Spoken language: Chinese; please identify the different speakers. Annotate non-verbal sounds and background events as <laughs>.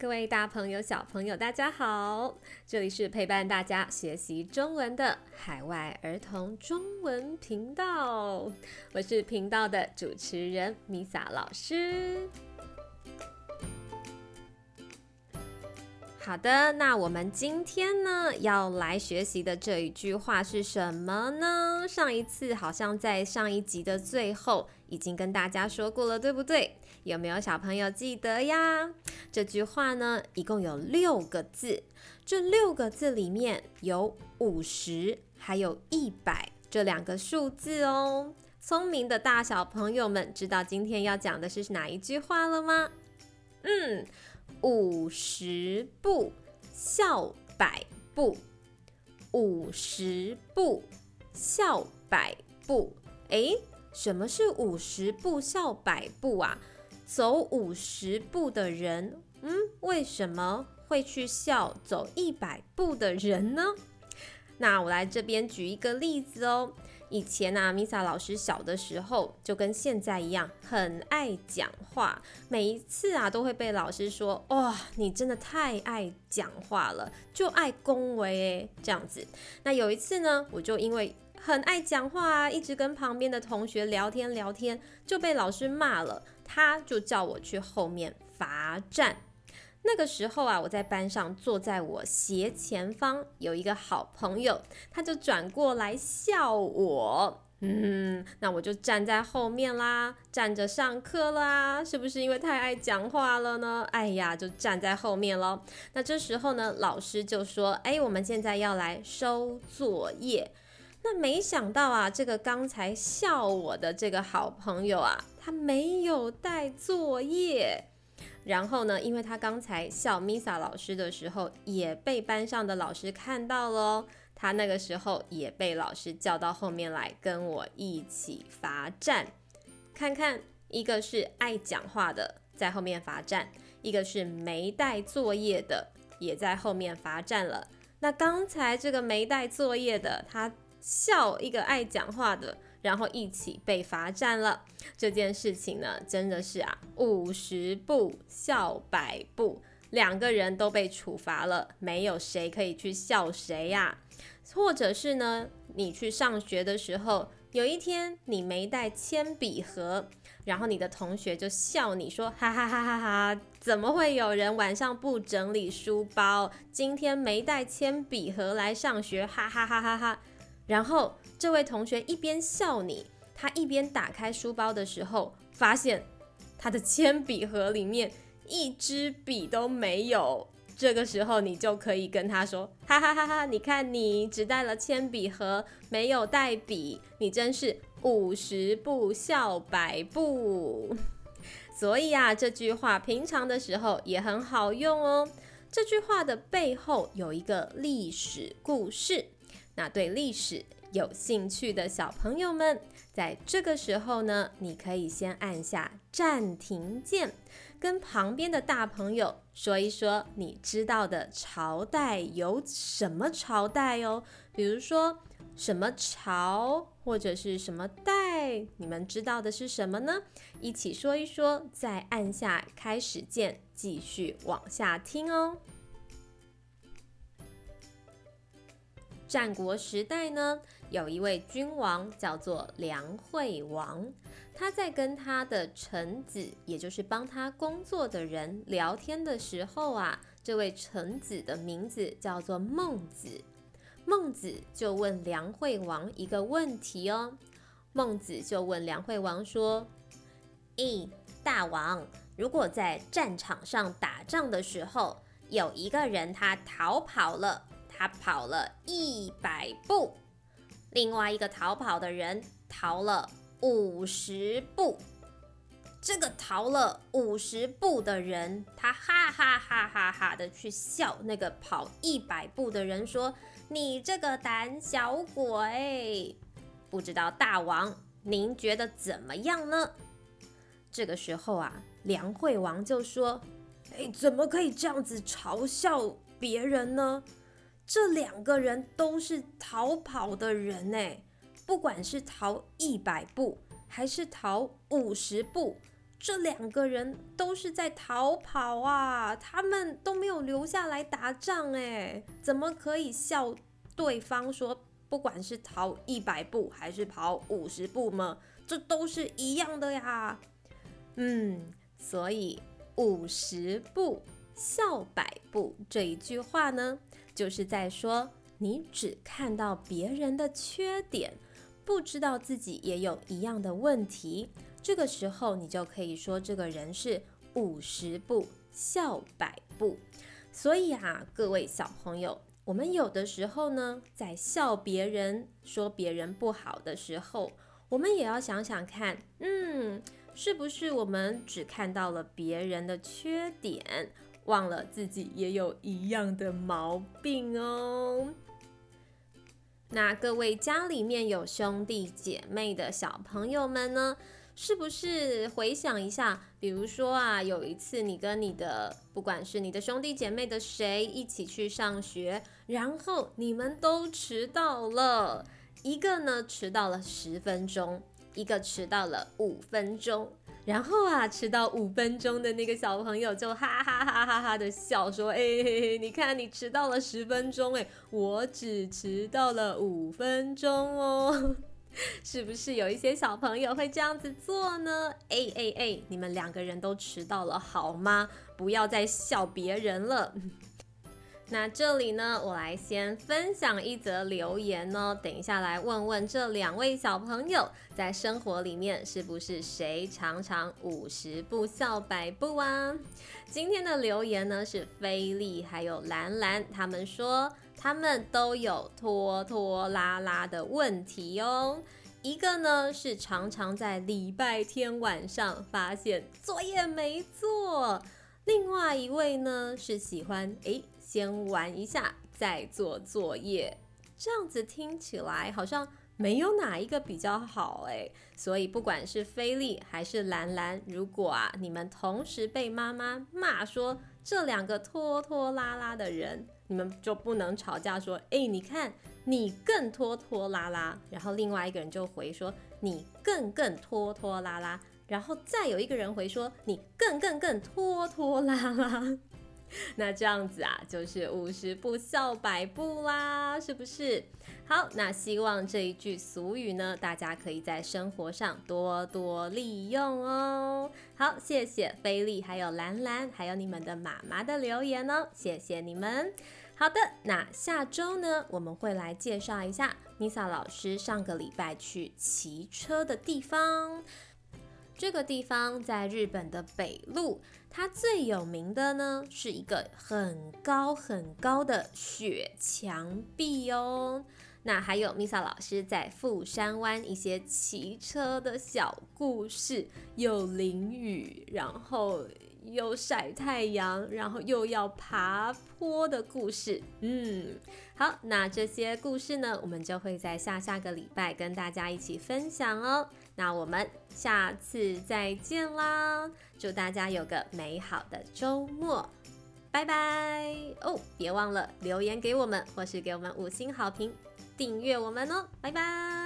Speaker 1: 各位大朋友、小朋友，大家好！这里是陪伴大家学习中文的海外儿童中文频道，我是频道的主持人米萨老师。好的，那我们今天呢要来学习的这一句话是什么呢？上一次好像在上一集的最后已经跟大家说过了，对不对？有没有小朋友记得呀？这句话呢，一共有六个字。这六个字里面有五十，还有一百这两个数字哦。聪明的大小朋友们，知道今天要讲的是哪一句话了吗？嗯，五十步笑百步，五十步笑百步。诶，什么是五十步笑百步啊？走五十步的人，嗯，为什么会去笑走一百步的人呢？那我来这边举一个例子哦。以前啊，米萨老师小的时候就跟现在一样，很爱讲话。每一次啊，都会被老师说：“哇，你真的太爱讲话了，就爱恭维。”这样子。那有一次呢，我就因为很爱讲话啊，一直跟旁边的同学聊天聊天，就被老师骂了。他就叫我去后面罚站。那个时候啊，我在班上坐在我斜前方，有一个好朋友，他就转过来笑我。嗯，那我就站在后面啦，站着上课啦，是不是因为太爱讲话了呢？哎呀，就站在后面喽。那这时候呢，老师就说：“哎，我们现在要来收作业。”那没想到啊，这个刚才笑我的这个好朋友啊，他没有带作业。然后呢，因为他刚才笑 Misa 老师的时候，也被班上的老师看到了。他那个时候也被老师叫到后面来跟我一起罚站。看看，一个是爱讲话的在后面罚站，一个是没带作业的也在后面罚站了。那刚才这个没带作业的，他。笑一个爱讲话的，然后一起被罚站了。这件事情呢，真的是啊，五十步笑百步，两个人都被处罚了，没有谁可以去笑谁呀。或者是呢，你去上学的时候，有一天你没带铅笔盒，然后你的同学就笑你说，哈哈哈哈哈，怎么会有人晚上不整理书包，今天没带铅笔盒来上学，哈哈哈哈哈。然后这位同学一边笑你，他一边打开书包的时候，发现他的铅笔盒里面一支笔都没有。这个时候你就可以跟他说：“ <laughs> 哈哈哈哈！你看你只带了铅笔盒，没有带笔，你真是五十步笑百步。<laughs> ”所以啊，这句话平常的时候也很好用哦。这句话的背后有一个历史故事。那对历史有兴趣的小朋友们，在这个时候呢，你可以先按下暂停键，跟旁边的大朋友说一说你知道的朝代有什么朝代哦，比如说什么朝或者是什么代，你们知道的是什么呢？一起说一说，再按下开始键，继续往下听哦。战国时代呢，有一位君王叫做梁惠王，他在跟他的臣子，也就是帮他工作的人聊天的时候啊，这位臣子的名字叫做孟子。孟子就问梁惠王一个问题哦，孟子就问梁惠王说：“咦，大王，如果在战场上打仗的时候，有一个人他逃跑了。”他跑了一百步，另外一个逃跑的人逃了五十步。这个逃了五十步的人，他哈哈哈哈哈的去笑那个跑一百步的人，说：“你这个胆小鬼！”不知道大王您觉得怎么样呢？这个时候啊，梁惠王就说：“哎，怎么可以这样子嘲笑别人呢？”这两个人都是逃跑的人呢，不管是逃一百步还是逃五十步，这两个人都是在逃跑啊，他们都没有留下来打仗，哎，怎么可以笑对方说，不管是逃一百步还是跑五十步吗，这都是一样的呀。嗯，所以五十步笑百步这一句话呢，就是在说，你只看到别人的缺点，不知道自己也有一样的问题。这个时候，你就可以说这个人是五十步笑百步。所以啊，各位小朋友，我们有的时候呢，在笑别人、说别人不好的时候，我们也要想想看，嗯，是不是我们只看到了别人的缺点，忘了自己也有一样的毛病哦？那各位家里面有兄弟姐妹的小朋友们呢？是不是回想一下？比如说啊，有一次你跟你的不管是你的兄弟姐妹的谁一起去上学，然后你们都迟到了，一个呢迟到了十分钟，一个迟到了五分钟，然后啊迟到五分钟的那个小朋友就哈哈哈哈哈的笑说：“哎，你看你迟到了十分钟，哎，我只迟到了五分钟哦。”是不是有一些小朋友会这样子做呢？哎哎哎，你们两个人都迟到了好吗？不要再笑别人了。那这里呢，我来先分享一则留言哦。等一下来问问这两位小朋友，在生活里面是不是谁常常五十步笑百步啊？今天的留言呢是菲利还有兰兰，他们说。他们都有拖拖拉拉的问题哦。一个呢是常常在礼拜天晚上发现作业没做，另外一位呢是喜欢诶先玩一下再做作业，这样子听起来好像没有哪一个比较好诶。所以不管是菲利还是兰兰，如果啊你们同时被妈妈骂说这两个拖拖拉拉的人。你们就不能吵架，说，哎，你看你更拖拖拉拉，然后另外一个人就回说你更更拖拖拉拉，然后再有一个人回说你更更更拖拖拉拉。<laughs> 那这样子啊，就是五十步笑百步啦，是不是？好，那希望这一句俗语呢，大家可以在生活上多多利用哦。好，谢谢菲利，还有兰兰，还有你们的妈妈的留言哦，谢谢你们。好的，那下周呢，我们会来介绍一下 Misa 老师上个礼拜去骑车的地方。这个地方在日本的北路，它最有名的呢是一个很高很高的雪墙壁哦。那还有 Misa 老师在富山湾一些骑车的小故事，又淋雨，然后。又晒太阳，然后又要爬坡的故事。嗯，好，那这些故事呢，我们就会在下下个礼拜跟大家一起分享哦。那我们下次再见啦！祝大家有个美好的周末，拜拜哦！别忘了留言给我们，或是给我们五星好评，订阅我们哦，拜拜。